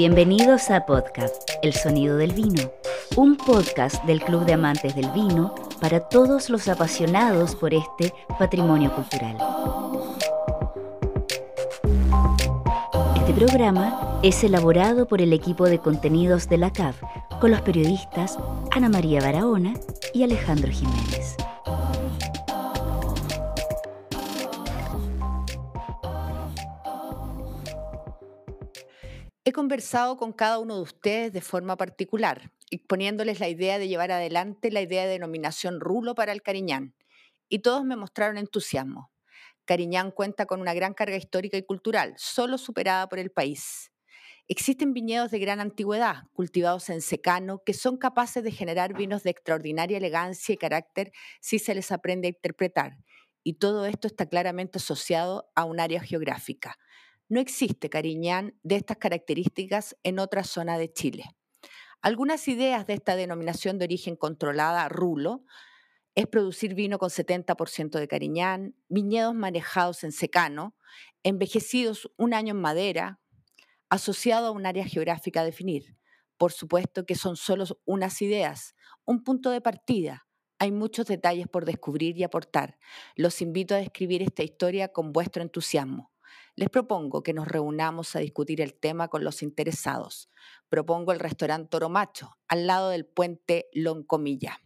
Bienvenidos a Podcast, El Sonido del Vino, un podcast del Club de Amantes del Vino para todos los apasionados por este patrimonio cultural. Este programa es elaborado por el equipo de contenidos de la CAV con los periodistas Ana María Barahona y Alejandro Jiménez. Con cada uno de ustedes de forma particular, exponiéndoles la idea de llevar adelante la idea de denominación rulo para el Cariñán, y todos me mostraron entusiasmo. Cariñán cuenta con una gran carga histórica y cultural, solo superada por el país. Existen viñedos de gran antigüedad, cultivados en secano, que son capaces de generar vinos de extraordinaria elegancia y carácter si se les aprende a interpretar, y todo esto está claramente asociado a un área geográfica. No existe Cariñán de estas características en otra zona de Chile. Algunas ideas de esta denominación de origen controlada, rulo, es producir vino con 70% de Cariñán, viñedos manejados en secano, envejecidos un año en madera, asociado a un área geográfica a definir. Por supuesto que son solo unas ideas, un punto de partida. Hay muchos detalles por descubrir y aportar. Los invito a describir esta historia con vuestro entusiasmo. Les propongo que nos reunamos a discutir el tema con los interesados. Propongo el restaurante Toro Macho, al lado del puente Loncomilla.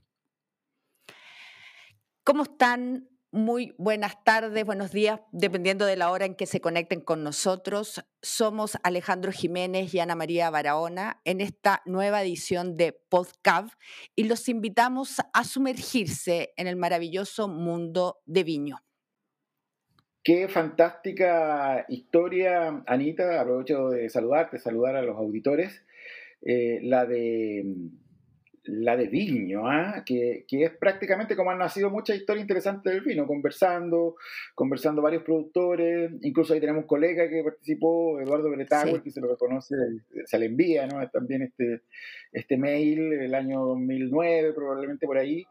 ¿Cómo están? Muy buenas tardes, buenos días, dependiendo de la hora en que se conecten con nosotros. Somos Alejandro Jiménez y Ana María Barahona en esta nueva edición de Podcav y los invitamos a sumergirse en el maravilloso mundo de Viño. Qué fantástica historia, Anita. Aprovecho de saludarte, saludar a los auditores. Eh, la de la de Viño, ¿ah? que, es prácticamente como han nacido muchas historias interesantes del vino, conversando, conversando varios productores, incluso ahí tenemos un colega que participó, Eduardo Bretagüe, que se lo reconoce, se le envía ¿no? también este, este mail, el año 2009 probablemente por ahí,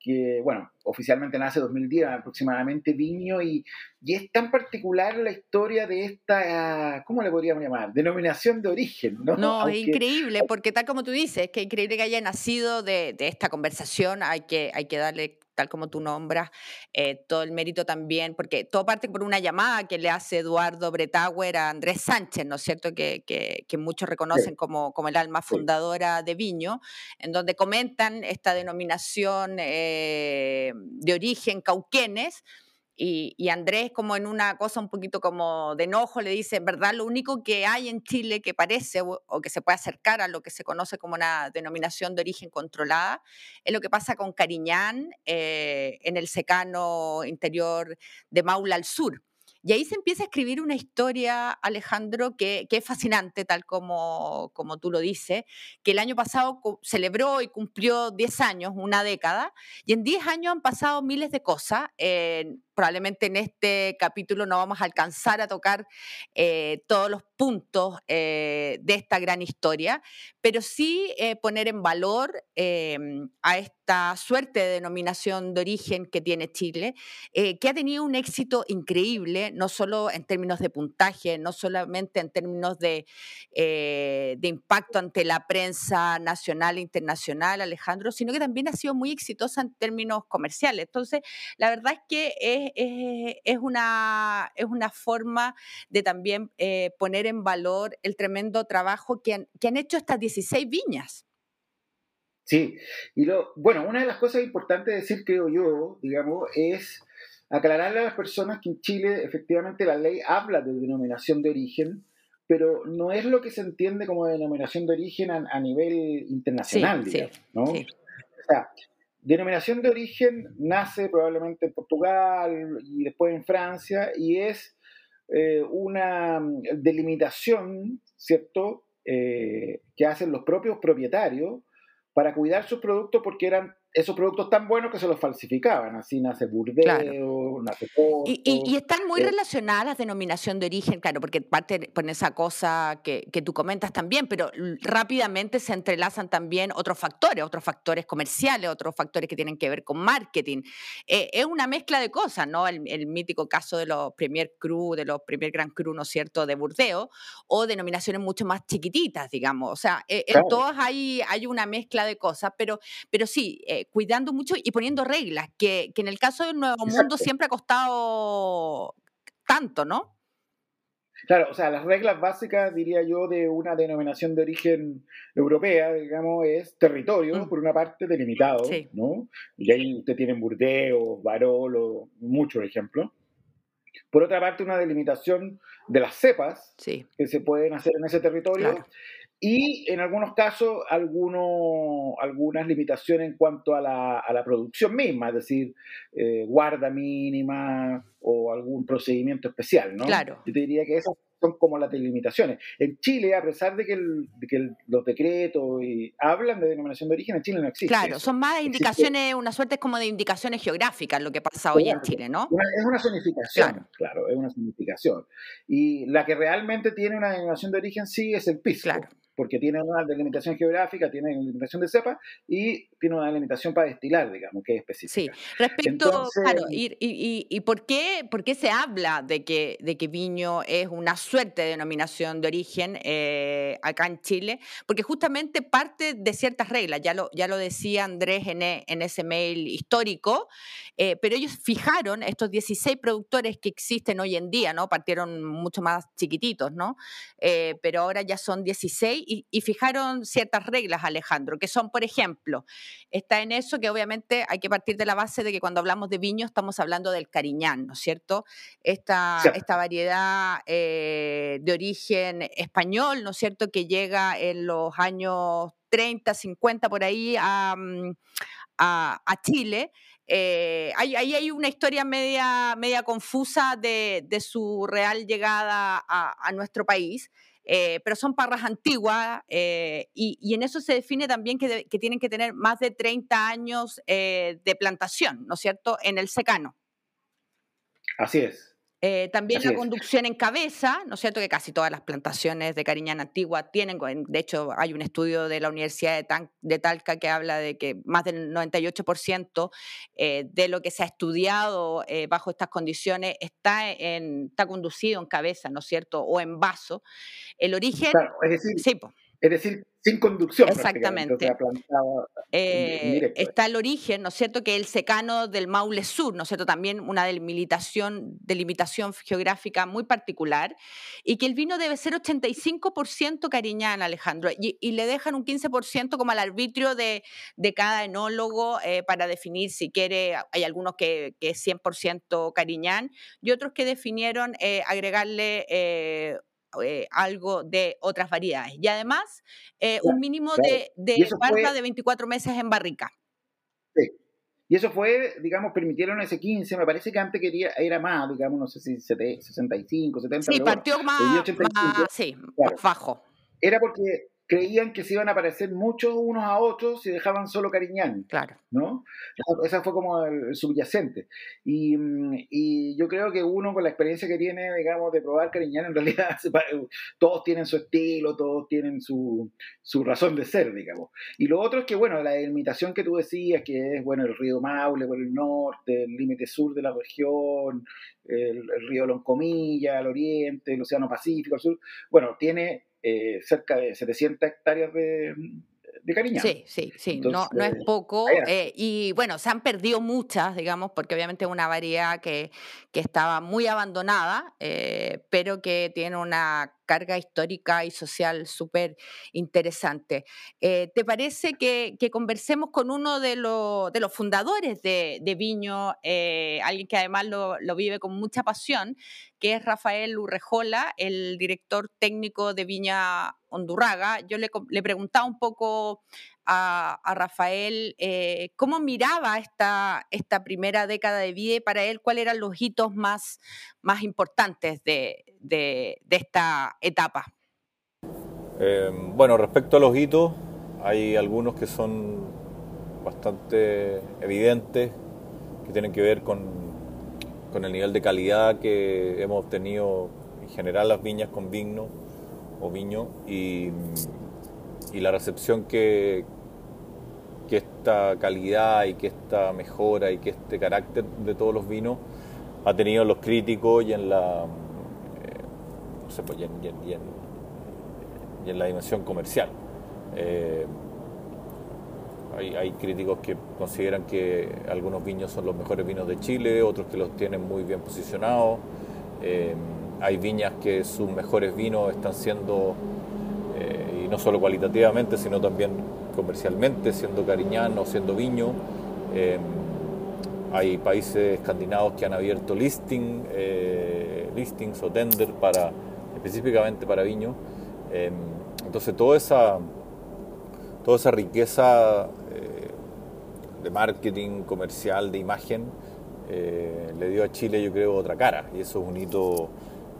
que, bueno, oficialmente nace 2010 aproximadamente Viño y, y, es tan particular la historia de esta, ¿cómo le podríamos llamar? Denominación de origen, ¿no? No, es increíble, porque tal como tú dices, que es increíble que haya nacido de, de esta conversación, hay que, hay que darle tal como tú nombras, eh, todo el mérito también, porque todo parte por una llamada que le hace Eduardo Bretauer a Andrés Sánchez, ¿no es cierto? Que, que, muchos reconocen como, como el alma fundadora de Viño, en donde comentan esta denominación eh, de origen cauquenes y, Andrés, como en una cosa un poquito como de enojo, le dice, verdad, lo único que hay en Chile que parece o, que se puede acercar a lo que se conoce como una denominación de origen controlada es lo que pasa con Cariñán eh, en el secano interior de Maula al sur. Y ahí se empieza a escribir una historia, Alejandro, que, es fascinante, tal como, como tú lo dices, que el año pasado celebró y cumplió 10 años, una década, y en 10 años han pasado miles de cosas. Probablemente en este capítulo no vamos a alcanzar a tocar eh, todos los puntos eh, de esta gran historia, pero sí eh, poner en valor a esta suerte de denominación de origen que tiene Chile, que ha tenido un éxito increíble no solo en términos de puntaje, no solamente en términos de, impacto ante la prensa nacional e internacional, Alejandro, sino que también ha sido muy exitosa en términos comerciales. Entonces, la verdad es que es, es, una, es una forma de también eh, poner en valor el tremendo trabajo que han, que han hecho estas 16 viñas. Sí, y lo, bueno, una de las cosas importantes de decir, creo yo, digamos, es aclararle a las personas que en Chile efectivamente la ley habla de denominación de origen, pero no es lo que se entiende como denominación de origen a, nivel internacional, ¿no? O sea, denominación de origen nace probablemente en Portugal y después en Francia y es eh, una delimitación, ¿cierto?, eh, que hacen los propios propietarios para cuidar sus productos porque eran esos productos tan buenos que se los falsificaban. Así nace Burdeo, nace Porto, y, están muy eh, relacionadas las denominación de origen, claro, porque parte por esa cosa que, que, tú comentas también, pero rápidamente se entrelazan también otros factores, otros factores comerciales, otros factores que tienen que ver con marketing. Eh, es una mezcla de cosas, ¿no? El, mítico caso de los Premier Cru, de los Premier Grand Cru, ¿no es cierto?, de Burdeo, o denominaciones mucho más chiquititas, digamos. O sea, eh, en todas hay, hay una mezcla de cosas, pero, pero sí, cuidando mucho y poniendo reglas, que, en el caso del Nuevo Mundo siempre ha costado tanto, ¿no? Claro, o sea, las reglas básicas, diría yo, de una denominación de origen europea, digamos, es territorio, mm. por una parte, delimitado, ¿no? Y ahí usted tiene Burdeos, Barolo, muchos ejemplos. Por otra parte, una delimitación de las cepas que se pueden hacer en ese territorio y en algunos casos algunos, algunas limitaciones en cuanto a la, a la producción misma, es decir, eh, guarda mínima o algún procedimiento especial, ¿no? Claro. Yo te diría que esas son como las delimitaciones. En Chile, a pesar de que, los decretos y hablan de denominación de origen, en Chile no existe. Claro, son más indicaciones, una suerte como de indicaciones geográficas lo que pasa hoy en Chile, ¿no? es una zonificación, claro. es una zonificación. Y la que realmente tiene una denominación de origen sí es el pisco. Claro porque tiene una delimitación geográfica, tiene una delimitación de cepa y tiene una delimitación para destilar, digamos, que es específica. Sí, respecto, claro, y, y, y, por, qué, por qué se habla de que, de que viño es una suerte de denominación de origen eh, acá en Chile? Porque justamente parte de ciertas reglas, ya lo, ya lo decía Andrés en, e, en ese mail histórico, eh, pero ellos fijaron estos 16 productores que existen hoy en día, ¿no? Partieron mucho más chiquititos, ¿no? Eh, pero ahora ya son 16 y, fijaron ciertas reglas, Alejandro, que son, por ejemplo, está en eso que obviamente hay que partir de la base de que cuando hablamos de viño estamos hablando del cariñán, ¿no es cierto? Esta, esta variedad eh, de origen español, ¿no es cierto?, que llega en los años 30, 50 por ahí a, mm, Chile. Eh, ahí, hay una historia media, media confusa de, su real llegada a nuestro país. Eh, pero son parras antiguas eh, y, en eso se define también que, tienen que tener más de 30 años eh, de plantación, ¿no es cierto?, en el secano. Así es. Eh, también la conducción en cabeza, ¿no es cierto? Que casi todas las plantaciones de Cariñana Antigua tienen, de hecho hay un estudio de la Universidad de, Talca que habla de que más del 98% eh, de lo que se ha estudiado eh, bajo estas condiciones está, en, está conducido en cabeza, ¿no es cierto? O en vaso. El origen... es decir, sí, es decir, sin conducción. Exactamente. Eh, está el origen, ¿no es cierto?, que el secano del Maule Sur, ¿no es cierto?, también una delimitación, delimitación geográfica muy particular, y que el vino debe ser 85% cariñán, Alejandro, y, le dejan un 15% como al arbitrio de, cada enólogo eh, para definir si quiere, hay algunos que, que es 100% cariñán, y otros que definieron eh, agregarle eh, algo de otras variedades. Y además, eh, un mínimo de, de barra de 24 meses en barrica. Sí. Y eso fue, digamos, permitieron ese 15, me parece que antes quería, era más, digamos, no sé si 65, 70. Sí, partió más, sí, más bajo. Era porque creían que se iban a parecer mucho unos a otros si dejaban solo Cariñán. Claro. ¿no? Esa fue como el, subyacente. Y, mm, y, yo creo que uno con la experiencia que tiene, digamos, de probar Cariñán, en realidad todos tienen su estilo, todos tienen su, su razón de ser, digamos. Y lo otro es que, bueno, la delimitación que tú decías, que es, bueno, el río Maule por el norte, el límite sur de la región, el, el río Loncomilla, al oriente, el Océano Pacífico, al sur, bueno, tiene eh, cerca de 700 hectáreas de, de cariña. Sí, sí, sí, no, no es poco. Eh, y bueno, se han perdido muchas, digamos, porque obviamente es una variedad que, que estaba muy abandonada, eh, pero que tiene una carga histórica y social súper interesante. Eh, ¿Te parece que, conversemos con uno de, de los fundadores de, Viño, eh, alguien que además lo, vive con mucha pasión, que es Rafael Urrejola, el director técnico de Viña Hondurraga? Yo le, le preguntaba un poco a, Rafael eh, cómo miraba esta, esta primera década de vida y para él cuáles eran los hitos más, más importantes de, de, esta etapa. Eh, bueno, respecto a los hitos, hay algunos que son bastante evidentes que tienen que ver con, con el nivel de calidad que hemos obtenido en general las viñas con vino o viño y, y la recepción que, que esta calidad y que esta mejora y que este carácter de todos los vinos ha tenido los críticos y en la eh, no sé, pues, en, en, y, en, la dimensión comercial. Eh, hay, críticos que consideran que algunos viños son los mejores vinos de Chile, otros que los tienen muy bien posicionados. Eh, hay viñas que sus mejores vinos están siendo, no solo cualitativamente, sino también comercialmente, siendo Cariñán o siendo Viño. Eh, hay países escandinavos que han abierto listing, eh, listings o tender para, específicamente para Viño. Eh, entonces toda esa, toda esa riqueza de marketing, comercial, de imagen, le dio a Chile yo creo otra cara y eso es un hito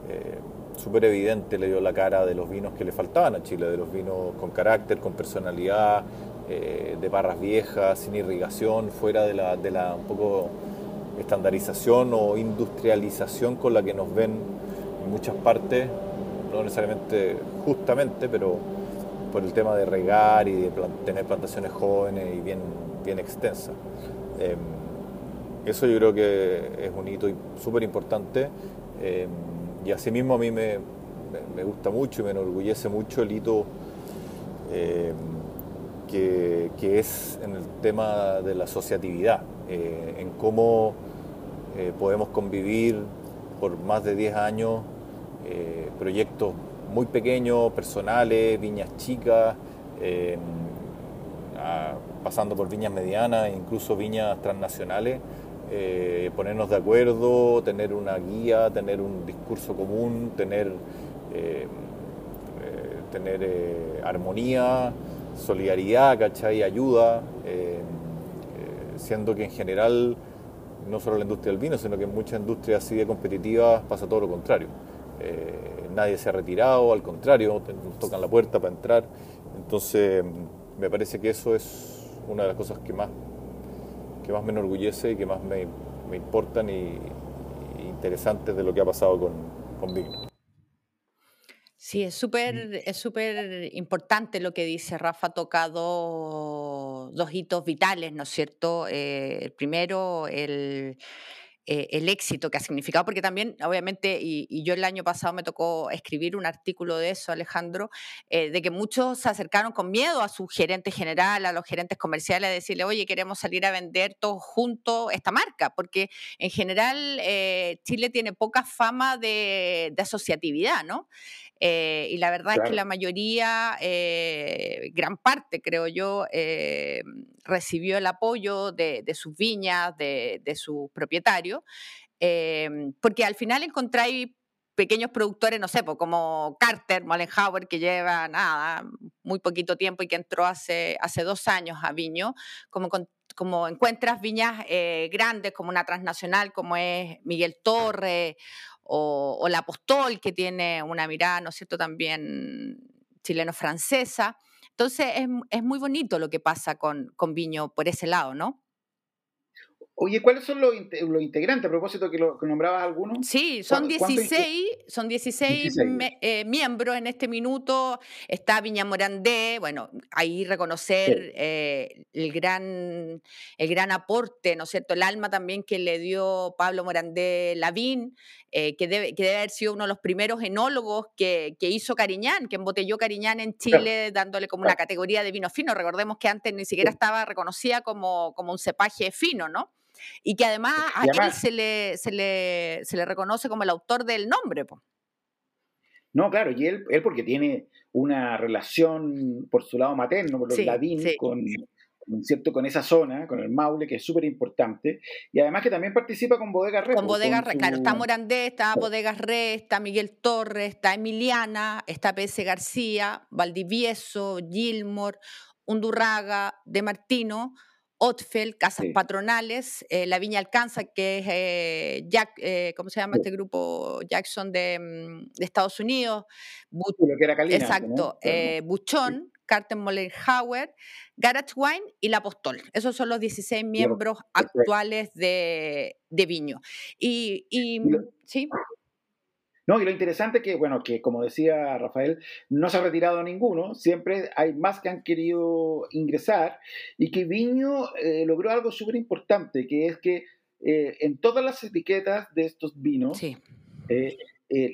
eh, súper evidente le dio la cara de los vinos que le faltaban a Chile, de los vinos con carácter, con personalidad, eh, de barras viejas, sin irrigación, fuera de la, de la poco estandarización o industrialización con la que nos ven en muchas partes, no necesariamente justamente, pero por el tema de regar y de tener plantaciones jóvenes y bien, bien extensas. Eh, eso yo creo que es un hito súper importante. Eh, y asimismo a mí me, me, gusta mucho y me enorgullece mucho el hito eh, que, que, es en el tema de la asociatividad, eh, en cómo eh, podemos convivir por más de 10 años proyectos muy pequeños, personales, viñas chicas, pasando por viñas medianas e incluso viñas transnacionales eh, ponernos de acuerdo, tener una guía, tener un discurso común, tener, eh, eh, tener armonía, solidaridad, ¿cachai? Ayuda, siendo que en general no solo la industria del vino, sino que en muchas industrias así de competitivas pasa todo lo contrario. nadie se ha retirado, al contrario, nos tocan la puerta para entrar. Entonces, me parece que eso es una de las cosas que más que más me enorgullece y que más me, me importan y, y, interesantes de lo que ha pasado con, con Vigno. Sí, es súper es súper importante lo que dice Rafa, ha tocado dos hitos vitales, ¿no es cierto? Eh, el primero, el, eh, el éxito que ha significado, porque también, obviamente, y, yo el año pasado me tocó escribir un artículo de eso, Alejandro, eh, de que muchos se acercaron con miedo a su gerente general, a los gerentes comerciales, a decirle, oye, queremos salir a vender todos juntos esta marca, porque en general eh, Chile tiene poca fama de asociatividad, ¿no? Eh, y la verdad claro. es que la mayoría, eh, gran parte, creo yo, eh, recibió el apoyo de, de sus viñas, de, de sus propietarios, porque al final encontráis pequeños productores, no sé, pues, como Carter, Mollenhauer, que lleva nada, muy poquito tiempo y que entró hace, hace dos años a Viño, como como encuentras viñas eh, grandes como una transnacional como es Miguel Torre o, o, la Apostol, que tiene una mirada, ¿no es cierto?, también chileno-francesa. Entonces es, es, muy bonito lo que pasa con, con Viño por ese lado, ¿no? Oye, ¿cuáles son los, los, integrantes? A propósito que, lo, que nombrabas algunos. Sí, son 16, son 16, 16. Me, eh, miembros en este minuto. Está Viña Morandé, bueno, ahí reconocer sí. eh, el, gran, el gran aporte, ¿no es cierto? El alma también que le dio Pablo Morandé Lavín, eh, que, debe, que debe haber sido uno de los primeros enólogos que, que hizo Cariñán, que embotelló Cariñán en Chile, claro. dándole como claro. una categoría de vino fino. Recordemos que antes ni siquiera estaba reconocida como, como un cepaje fino, ¿no? Y que además a él se le, se, le, se le reconoce como el autor del nombre. Po. No, claro, y él, él porque tiene una relación por su lado materno, por los sí, ladín, sí. con, ¿cierto? con esa zona, con el Maule, que es súper importante, y además que también participa con Bodegas Re. Con Bodegas Re, su... claro, está Morandé, está Bodegas Re, está Miguel Torres, está Emiliana, está PS García, Valdivieso, Gilmore, Undurraga, De Martino, Otfel, Casas sí. Patronales, eh, La Viña Alcanza, que es eh, Jack, eh, ¿cómo se llama sí. este grupo? Jackson de, mm, de Estados Unidos. Bu lo que era Calina, Exacto. ¿no? Buchón, Carter Mollenhauer, Garage Wine y La Apostol. Esos son los 16 miembros actuales de, Viño. Y, y sí. No, y lo interesante es que, bueno, que como decía Rafael, no se ha retirado ninguno, siempre hay más que han querido ingresar y que Viño eh, logró algo súper importante, que es que eh, en todas las etiquetas de estos vinos, eh,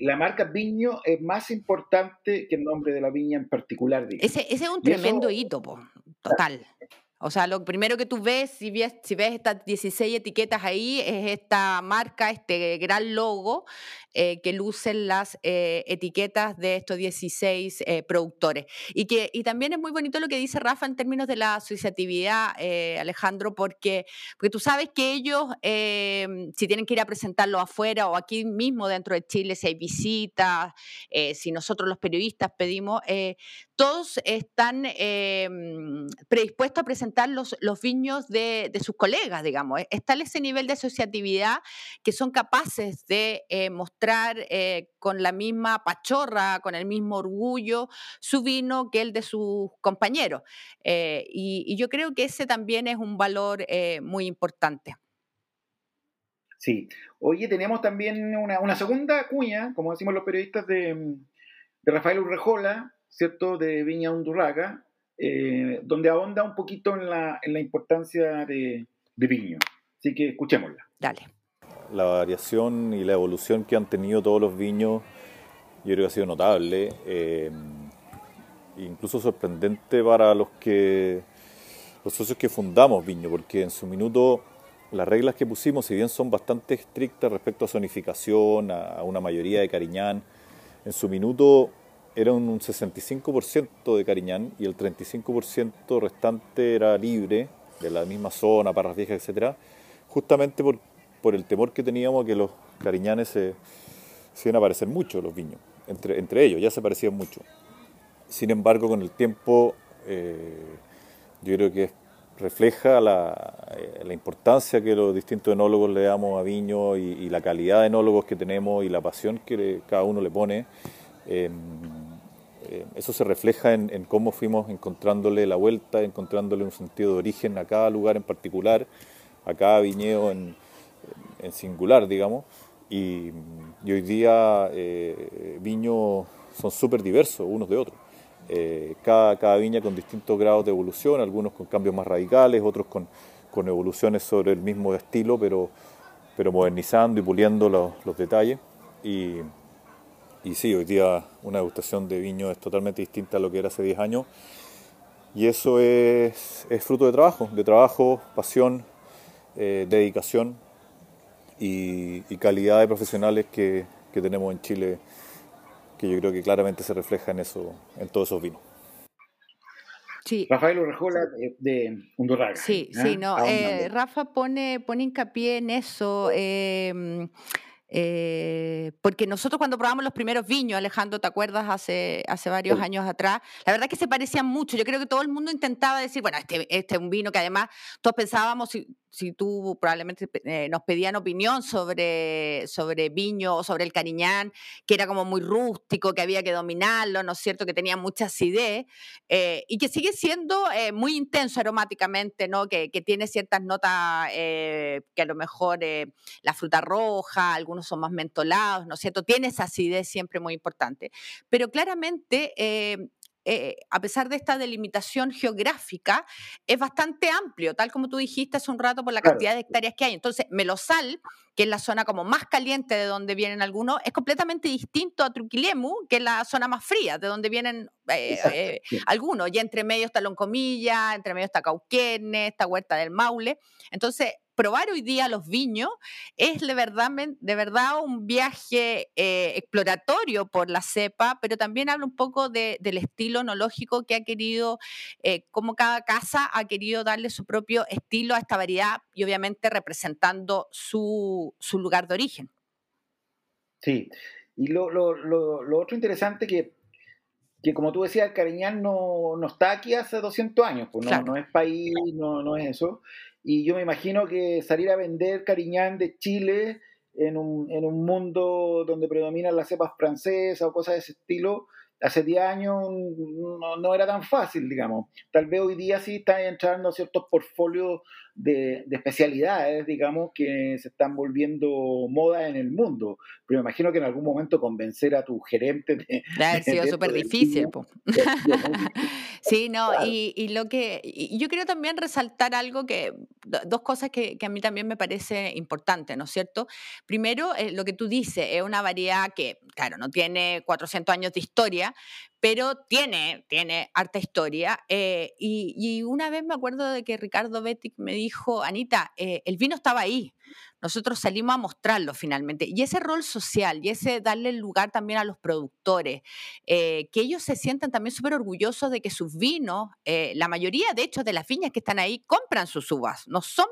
la marca Viño es más importante que el nombre de la viña en particular. Ese, ese, es un tremendo hito, total. O sea, lo primero que tú ves si, ves, si ves estas 16 etiquetas ahí, es esta marca, este gran logo eh, que lucen las eh, etiquetas de estos 16 eh, productores. Y, que, y también es muy bonito lo que dice Rafa en términos de la asociatividad, Alejandro, porque, porque tú sabes que ellos, si tienen que ir a presentarlo afuera o aquí mismo dentro de Chile, si hay visitas, si nosotros los periodistas pedimos, todos están predispuestos a presentar los, los viños de, sus colegas, digamos. Está ese nivel de asociatividad que son capaces de mostrar eh, con la misma pachorra, con el mismo orgullo, su vino que el de sus compañeros. Eh, y, yo creo que ese también es un valor muy importante. Sí. Oye, tenemos también una, segunda cuña, como decimos los periodistas, de, de Rafael Urrejola, ¿cierto? De Viña Undurraga, eh, donde ahonda un poquito en la, en la importancia de, de, Viño. Así que escuchémosla. Dale. La variación y la evolución que han tenido todos los viños, yo creo que ha sido notable, eh, incluso sorprendente para los que los socios que fundamos Viño, porque en su minuto las reglas que pusimos, si bien son bastante estrictas respecto a zonificación, a, una mayoría de Cariñán, en su minuto era un 65% de Cariñán y el 35% restante era libre, de la misma zona, Parras Viejas, etc. Justamente por, por el temor que teníamos que los cariñanes se, se iban a parecer mucho, los viños, entre, entre ellos, ya se parecían mucho. Sin embargo, con el tiempo, eh, yo creo que refleja la, eh, la, importancia que los distintos enólogos le damos a viño y, la calidad de enólogos que tenemos y la pasión que cada uno le pone. Em, eh, eso se refleja en, cómo fuimos encontrándole la vuelta, encontrándole un sentido de origen a cada lugar en particular, a cada viñedo en, singular, digamos. Y, hoy día eh, viños son súper diversos unos de otros. Eh, cada, cada, viña con distintos grados de evolución, algunos con cambios más radicales, otros con, con evoluciones sobre el mismo estilo, pero, pero modernizando y puliendo los, los detalles. Y, y sí, hoy día una degustación de viño es totalmente distinta a lo que era hace 10 años. Y eso es, fruto de trabajo, de trabajo, pasión, eh, dedicación y, calidad de profesionales que, tenemos en Chile, que yo creo que claramente se refleja en eso, en todos esos vinos. Sí. Rafael Urrejola de, de Undurraga. Sí, sí, ¿eh? no. Eh, Rafa pone, pone hincapié en eso. Eh, porque nosotros cuando probamos los primeros viños, Alejandro, ¿te acuerdas? Hace, hace varios años atrás, la verdad que se parecían mucho. Yo creo que todo el mundo intentaba decir, bueno, este, este es un vino que además todos pensábamos, si tú probablemente eh, nos pedían opinión sobre, sobre Viño o sobre el Cariñán, que era como muy rústico, que había que dominarlo, ¿no es cierto? Que tenía mucha acidez eh, y que sigue siendo eh, muy intenso aromáticamente, ¿no? Que, que tiene ciertas notas que a lo mejor la fruta roja, algunos son más mentolados, ¿no es cierto? Tiene esa acidez siempre muy importante. Pero claramente eh, a pesar de esta delimitación geográfica, es bastante amplio, tal como tú dijiste hace un rato por la cantidad de hectáreas que hay. Entonces, Melosal, que es la zona como más caliente de donde vienen algunos, es completamente distinto a Truquilemu, que es la zona más fría, de donde vienen eh, eh, algunos. Y entre medio está Loncomilla, entre medio está Cauquenes, está Huerta del Maule. Entonces, probar hoy día los viños es de verdad, de verdad un viaje eh, exploratorio por la cepa, pero también habla un poco del estilo onológico que ha querido, eh, como cada casa ha querido darle su propio estilo a esta variedad y obviamente representando su, lugar de origen. Sí, y lo, otro interesante que que como tú decías, el Cariñán no, está aquí hace 200 años, pues no, no es país, no, no es eso. Y yo me imagino que salir a vender Cariñán de Chile en un, en un mundo donde predominan las cepas francesas o cosas de ese estilo, hace 10 años no, era tan fácil, digamos. Tal vez hoy día sí están entrando ciertos portfolios de, especialidades, digamos, que se están volviendo moda en el mundo. Pero me imagino que en algún momento convencer a tu gerente de... Ha sido súper difícil. sí, no, y, lo que... yo quiero también resaltar algo que... Dos cosas que, a mí también me parece importante, ¿no es cierto? Primero, eh, lo que tú dices, es una variedad que, claro, no tiene 400 años de historia, pero tiene, tiene harta historia. Eh, y, una vez me acuerdo de que Ricardo Betty me dijo, Anita, eh, el vino estaba ahí, nosotros salimos a mostrarlo finalmente. Y ese rol social y ese darle lugar también a los productores, eh, que ellos se sientan también súper orgullosos de que sus vinos, la mayoría de hecho de las viñas que están ahí, compran sus uvas, no son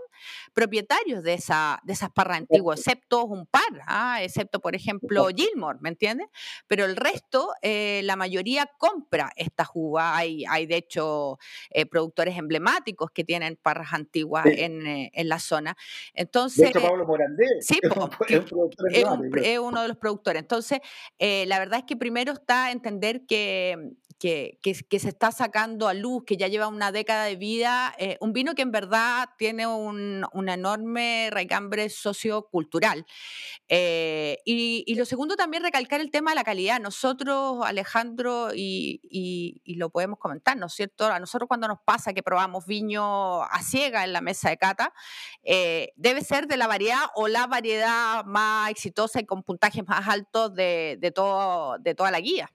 propietarios de, esa, de esas parras antiguas, excepto un par, ¿ah? excepto por ejemplo Gilmore, ¿me entiendes? Pero el resto, la mayoría compra esta uva. Hay, hay de hecho eh, productores emblemáticos que tienen parras antiguas en, eh, en, la zona. Entonces, de Pablo Morandé sí, es, uno de los productores. Entonces, eh, la verdad es que primero está entender que, que, que, se está sacando a luz, que ya lleva una década de vida, un vino que en verdad tiene un, una enorme raigambre sociocultural. y, y, lo segundo también recalcar el tema de la calidad. Nosotros, Alejandro y, lo podemos comentar, ¿no es cierto? A nosotros cuando nos pasa que probamos viño a ciega en la mesa de cata, eh, debe ser de la variedad o la variedad más exitosa y con puntajes más altos de, de, todo, de toda la guía.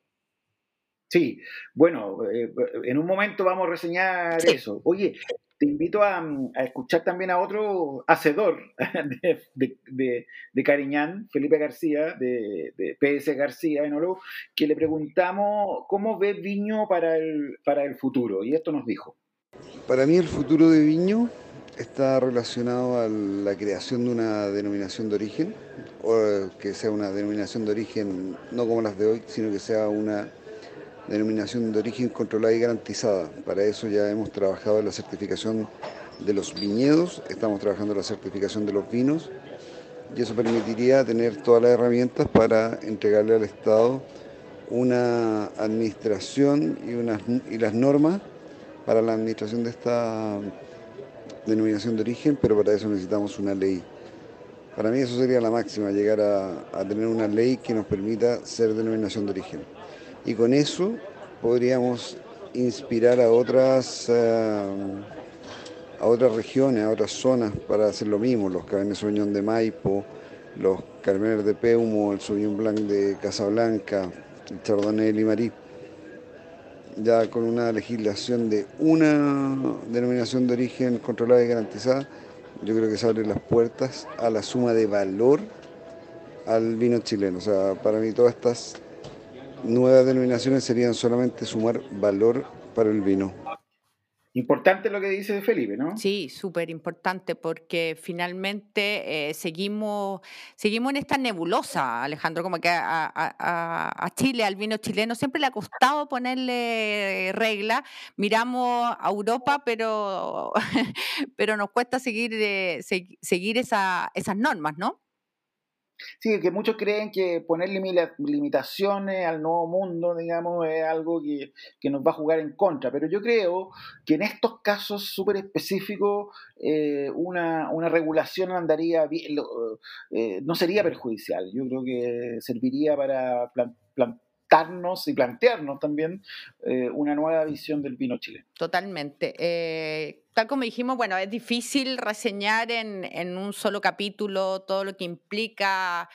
Sí, bueno, eh, en un momento vamos a reseñar eso. Oye, te invito a, escuchar también a otro hacedor de, Cariñán, Felipe García, de, PS García en Oro, que le preguntamos cómo ve Viño para el, para el futuro. Y esto nos dijo. Para mí el futuro de Viño está relacionado a la creación de una denominación de origen, o que sea una denominación de origen no como las de hoy, sino que sea una denominación de origen controlada y garantizada. Para eso ya hemos trabajado en la certificación de los viñedos, estamos trabajando en la certificación de los vinos y eso permitiría tener todas las herramientas para entregarle al Estado una administración y, las normas para la administración de esta denominación de origen, pero para eso necesitamos una ley. Para mí eso sería la máxima, llegar a tener una ley que nos permita ser denominación de origen y con eso podríamos inspirar a otras, eh, a otras regiones, a otras zonas para hacer lo mismo, los Cabernet Sauvignon de Maipo, los Carmener de Peumo, el Sauvignon Blanc de Casablanca, el Chardonnay de Limarí, ya con una legislación de una denominación de origen controlada y garantizada, yo creo que se abren las puertas a la suma de valor al vino chileno. O sea, para mí todas estas nuevas denominaciones serían solamente sumar valor para el vino. Importante lo que dice Felipe, ¿no? Sí, súper importante porque finalmente eh, seguimos, seguimos en esta nebulosa, Alejandro, como que a, Chile, al vino chileno, siempre le ha costado ponerle regla. Miramos a Europa, pero, pero nos cuesta seguir, eh, seguir esas normas, ¿no? Sí, que muchos creen que poner limitaciones al nuevo mundo, digamos, es algo que, nos va a jugar en contra, pero yo creo que en estos casos súper específicos eh, una, regulación andaría eh, no sería perjudicial, yo creo que serviría para plantear y plantearnos también eh, una nueva visión del vino chileno. Totalmente. Eh, tal como dijimos, bueno, es difícil reseñar en, en un solo capítulo todo lo que implica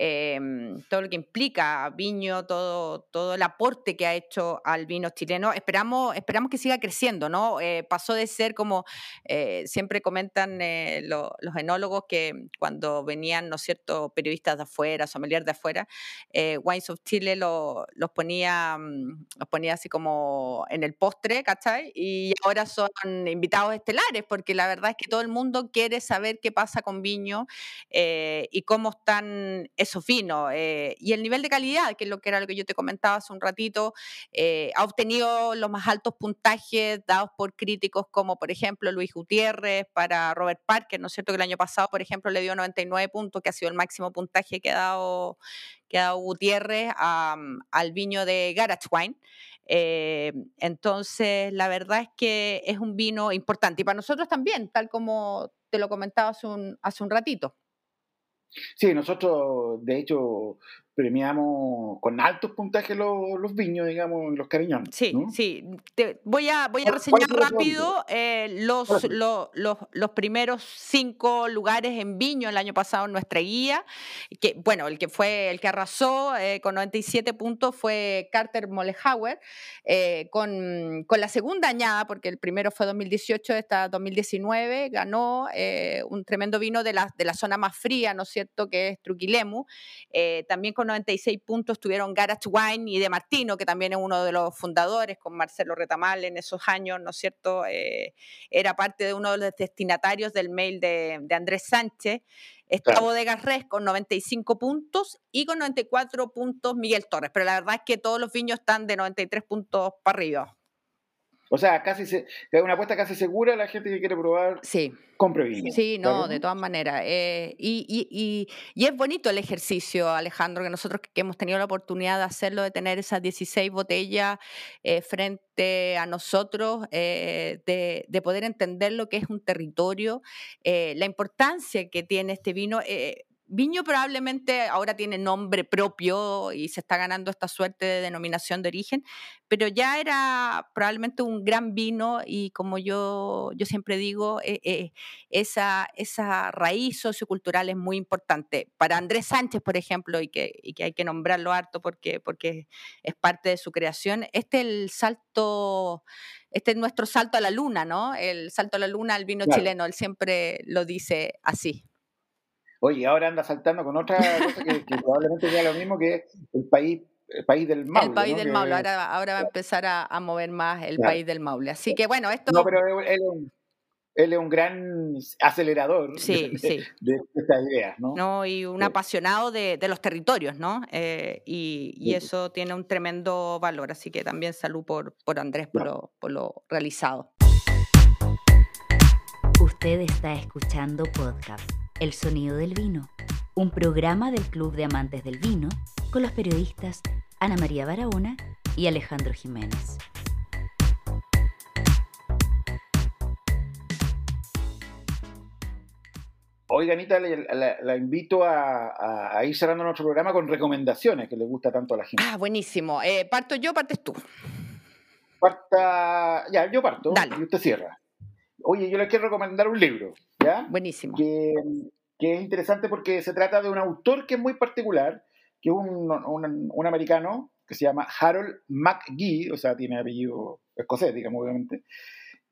Em, todo lo que implica Viño, todo, todo el aporte que ha hecho al vino chileno. Esperamos, esperamos que siga creciendo, ¿no? Eh, pasó de ser como eh, siempre comentan eh, los enólogos que cuando venían, ¿no es cierto?, periodistas de afuera, sommeliers de afuera, Wines of Chile los ponía, mm, los ponía así como en el postre, ¿cachai? Y ahora son invitados estelares, porque la verdad es que todo el mundo quiere saber qué pasa con Viño y cómo están esos vinos. Eh, y el nivel de calidad, que es lo que era lo que yo te comentaba hace un ratito, eh, ha obtenido los más altos puntajes dados por críticos como, por ejemplo, Luis Gutiérrez para Robert Parker, ¿no es cierto? Que el año pasado, por ejemplo, le dio 99 puntos, que ha sido el máximo puntaje que ha dado, que ha dado Gutiérrez al viño de Garage Wine. Eh, entonces, la verdad es que es un vino importante y para nosotros también, tal como te lo comentaba hace un, hace un ratito. Sí, nosotros de hecho premiamos con altos puntajes los, los viños, digamos, los cariñones. Sí, sí. voy a, voy a reseñar rápido eh, los, los, los, primeros cinco lugares en viño el año pasado en nuestra guía. Que, bueno, el que fue el que arrasó eh, con 97 puntos fue Carter Mollehauer, eh, con, con, la segunda añada, porque el primero fue 2018, esta 2019, ganó un tremendo vino de la, de la zona más fría, ¿no es cierto?, que es Truquilemu. también con 96 puntos tuvieron Garage Wine y De Martino, que también es uno de los fundadores, con Marcelo Retamal en esos años, ¿no es cierto? Eh, era parte de uno de los destinatarios del mail de, Andrés Sánchez. Está Bodega Res con 95 puntos y con 94 puntos Miguel Torres. Pero la verdad es que todos los viños están de 93 puntos para arriba. O sea, casi se, una apuesta casi segura la gente que quiere probar. Sí. Compre vino. Sí, no, de todas maneras. Eh, y, y, y, es bonito el ejercicio, Alejandro, que nosotros que hemos tenido la oportunidad de hacerlo, de tener esas 16 botellas eh, frente a nosotros, eh, de, de, poder entender lo que es un territorio, la importancia que tiene este vino. Viño probablemente ahora tiene nombre propio y se está ganando esta suerte de denominación de origen, pero ya era probablemente un gran vino y como yo, yo siempre digo, eh, eh, esa, esa raíz sociocultural es muy importante. Para Andrés Sánchez, por ejemplo, y que, y que hay que nombrarlo harto porque, porque es parte de su creación, este es el salto este es nuestro salto a la luna, ¿no? El salto a la luna al vino chileno, él siempre lo dice así. Oye, ahora anda saltando con otra cosa que, probablemente sea lo mismo que el país el país del Maule. El país del Maule, ahora, ahora va a empezar a, mover más el país del Maule. Así que bueno, esto... No, pero él, él es un gran acelerador sí, de, sí. de, estas ideas, ¿no? No, y un apasionado de, de, los territorios, ¿no? Eh, y, y, eso tiene un tremendo valor, así que también salud por, por Andrés por, lo, por lo realizado. Usted está escuchando podcast el sonido del vino, un programa del Club de Amantes del Vino con los periodistas Ana María Barahona y Alejandro Jiménez. Oiga, Anita, la, invito a, ir cerrando nuestro programa con recomendaciones que le gusta tanto a la gente. Ah, buenísimo. Eh, ¿Parto yo partes tú? Parta. Ya, yo parto y usted cierra. Oye, yo le quiero recomendar un libro. Buenísimo. Que, es interesante porque se trata de un autor que es muy particular, que es un, americano que se llama Harold McGee, o sea, tiene apellido escocés, digamos, obviamente,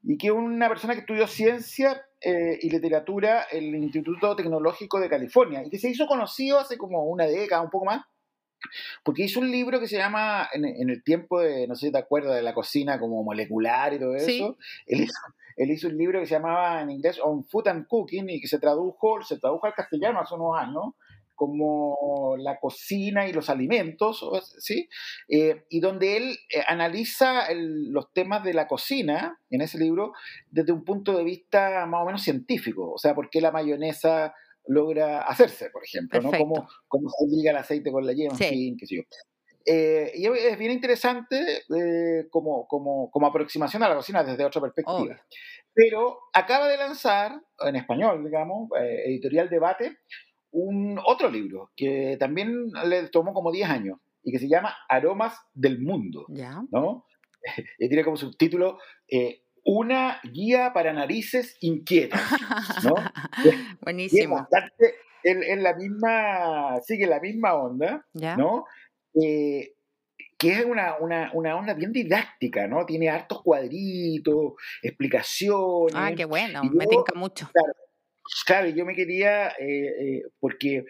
y que es una persona que estudió ciencia eh, y literatura en el Instituto Tecnológico de California, y que se hizo conocido hace como una década, un poco más, porque hizo un libro que se llama, en, el tiempo de, no sé si te acuerdas, de la cocina como molecular y todo eso, él él hizo un libro que se llamaba en inglés On Food and Cooking y que se tradujo, se tradujo al castellano hace unos años como la cocina y los alimentos, ¿sí? Eh, y donde él eh, analiza los temas de la cocina en ese libro desde un punto de vista más o menos científico, o sea, por qué la mayonesa logra hacerse, por ejemplo, ¿no? Cómo, cómo se liga el aceite con la yema, en fin, qué sé yo. Eh, y es bien interesante eh, como, como, como, aproximación a la cocina desde otra perspectiva. Pero acaba de lanzar, en español, digamos, eh, Editorial Debate, un otro libro que también le tomó como 10 años y que se llama Aromas del Mundo. ¿no? y tiene como subtítulo Una guía para narices inquietas. ¿no? Buenísimo. en, la misma, sigue la misma onda, ¿no? Eh, que es una, una, una, onda bien didáctica, ¿no? Tiene hartos cuadritos, explicaciones. Ah, qué bueno, me tinca mucho. Claro, yo me quería, eh, eh, porque,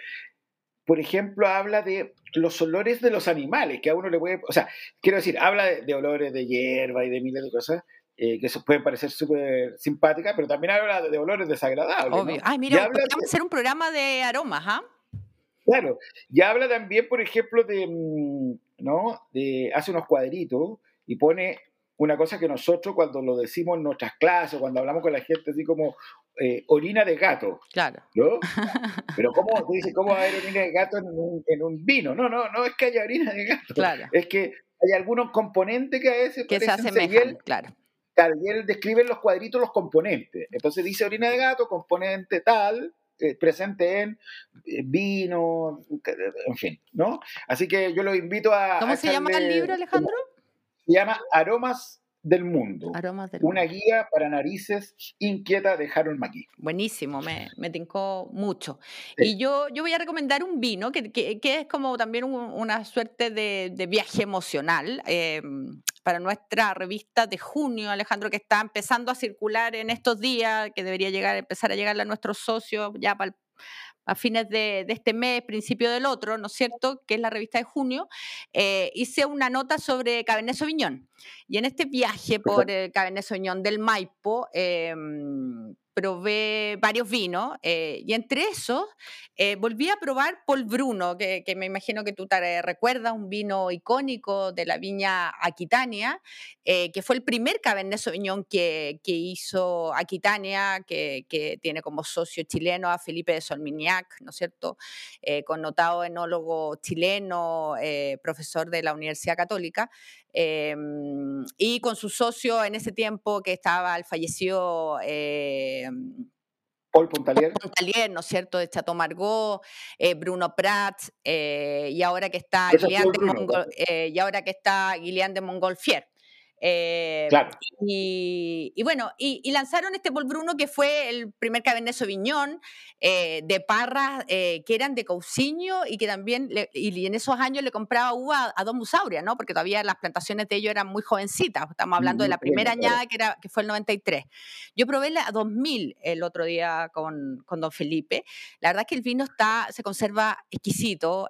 por ejemplo, habla de los olores de los animales, que a uno le puede, o sea, quiero decir, habla de, olores de hierba y de miles de cosas, que eso pueden parecer súper simpáticas, pero también habla de, olores desagradables. Obvio. Ay, mira, podríamos hacer un programa de aromas, ¿ah? Claro, y habla también, por ejemplo, de, mm, ¿no? De, hace unos cuadritos y pone una cosa que nosotros cuando lo decimos en nuestras clases, cuando hablamos con la gente, así como eh, orina de gato. Claro. ¿No? Pero ¿cómo, dice, ¿cómo va a haber orina de gato en un, en un, vino? No, no, no es que haya orina de gato. Claro. Es que hay algunos componentes que a veces que se asemejan, claro. Y él describe en los cuadritos los componentes. Entonces dice orina de gato, componente tal, presente en eh, vino, en fin, ¿no? Así que yo los invito a... ¿Cómo se llama el libro, Alejandro? Se llama Aromas del Mundo. una guía para narices inquieta de Harold McGee. Buenísimo, me, me tincó mucho. Y yo, yo voy a recomendar un vino que, que, es como también una suerte de, de viaje emocional. Em, para nuestra revista de junio, Alejandro, que está empezando a circular en estos días, que debería llegar, empezar a llegar a nuestros socios ya para el a fines de, este mes, principio del otro, ¿no es cierto?, que es la revista de junio, eh, hice una nota sobre Cabernet Sauvignon. Y en este viaje por el Cabernet Sauvignon del Maipo, em, probé varios vinos eh, y entre esos eh, volví a probar Paul Bruno, que, me imagino que tú te recuerdas, un vino icónico de la viña Aquitania, eh, que fue el primer Cabernet Sauvignon que, que hizo Aquitania, que, que, tiene como socio chileno a Felipe de Solmignac, ¿no es cierto? connotado enólogo chileno, profesor de la Universidad Católica. Em, y con su socio en ese tiempo que estaba, falleció eh, Paul Pontalier. Pontalier, ¿no es cierto?, de Chateau eh, Bruno Prats, eh, y ahora que está Guillain de, Mongol, y ahora que está Guillain de Montgolfier. Eh, claro. y, bueno, y, lanzaron este Paul Bruno que fue el primer Cabernet Sauvignon eh, de parras eh, que eran de Cousiño y que también, y en esos años le compraba uva a Don Musauria, ¿no? Porque todavía las plantaciones de ellos eran muy jovencitas. Estamos hablando de la primera añada que, era, que fue el 93. Yo probé la 2000 el otro día con, con Don Felipe. La verdad es que el vino está, se conserva exquisito,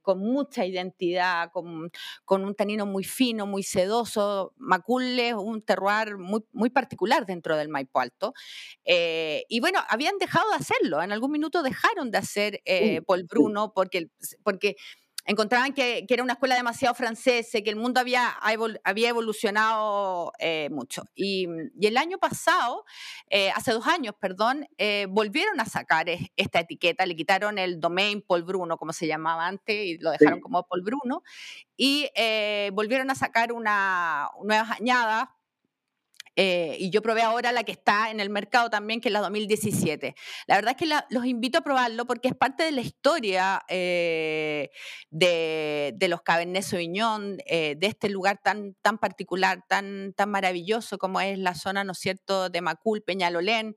con mucha identidad, con, con un tanino muy fino, muy sedoso Macul es un terroir muy, muy particular dentro del Maipo Alto. Eh, y bueno, habían dejado de hacerlo, en algún minuto dejaron de hacer eh, Paul Bruno porque, porque encontraban que, era una escuela demasiado francesa, que el mundo había, había evolucionado eh, mucho. Y, el año pasado, eh, hace dos años, perdón, eh, volvieron a sacar esta etiqueta, le quitaron el domain Paul Bruno, como se llamaba antes, y lo dejaron como Paul Bruno, y volvieron a sacar una, nuevas añadas eh, y yo probé ahora la que está en el mercado también, que es la 2017. La verdad es que los invito a probarlo porque es parte de la historia eh, de, de, los Cabernet Sauvignon, eh, de este lugar tan, tan particular, tan, tan maravilloso como es la zona, ¿no es cierto?, de Macul, Peñalolén,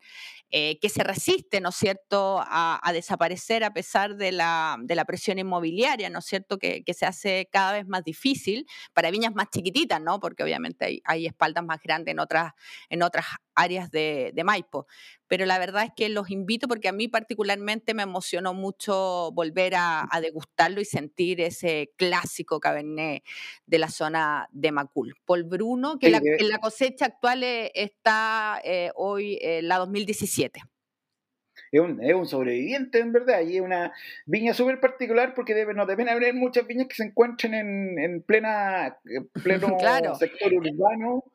que se resiste, ¿no es cierto?, a, desaparecer a pesar de la, de la, presión inmobiliaria, ¿no es cierto?, que, que, se hace cada vez más difícil para viñas más chiquititas, ¿no?, porque obviamente hay, hay espaldas más grandes en otras en otras áreas de, Maipo. Pero la verdad es que los invito porque a mí particularmente me emocionó mucho volver a, degustarlo y sentir ese clásico cabernet de la zona de Macul. Paul Bruno, que la, en la cosecha actual eh, está eh, hoy en eh, la 2017. Es un, es un, sobreviviente, en verdad, y es una viña súper particular porque debe, no deben haber muchas viñas que se encuentren en, en plena, pleno sector urbano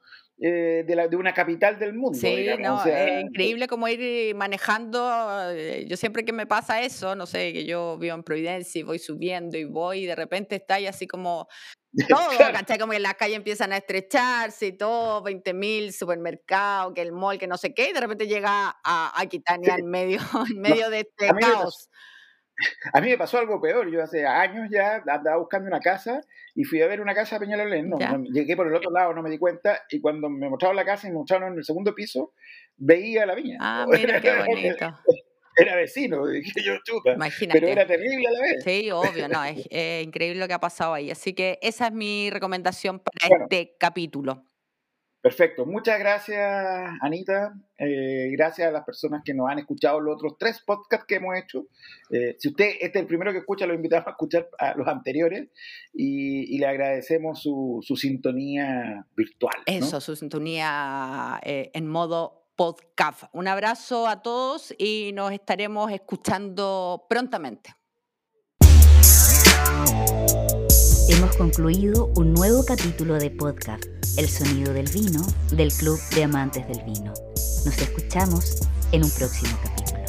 eh, de, la, de, una capital del mundo. Sí, no, es increíble como ir manejando. Eh, yo siempre que me pasa eso, no sé, que yo vivo en Providencia y voy subiendo y voy y de repente está ahí así como todo, ¿cachai? Como que las calles empiezan a estrecharse y todo, 20.000 supermercados, que el mall, que no sé qué, y de repente llega a Aquitania en medio, en medio de este caos. A mí me pasó algo peor. Yo hace años ya andaba buscando una casa y fui a ver una casa a Peñalolén. No, llegué por el otro lado, no me di cuenta. Y cuando me mostraron la casa y me mostraron en el segundo piso, veía la viña. Ah, mira qué bonito. Era vecino, dije yo, chuta. Imagínate. Pero era terrible a la vez. Sí, obvio, no, es increíble lo que ha pasado ahí. Así que esa es mi recomendación para este capítulo. Perfecto, muchas gracias Anita, eh, gracias a las personas que nos han escuchado los otros tres podcasts que hemos hecho. Eh, si usted este es el primero que escucha, lo invitamos a escuchar a los anteriores y, le agradecemos su, sintonía virtual. Eso, su sintonía eh, en modo podcast. Un abrazo a todos y nos estaremos escuchando prontamente. Hemos concluido un nuevo capítulo de podcast, El sonido del vino, del Club de Amantes del Vino. Nos escuchamos en un próximo capítulo.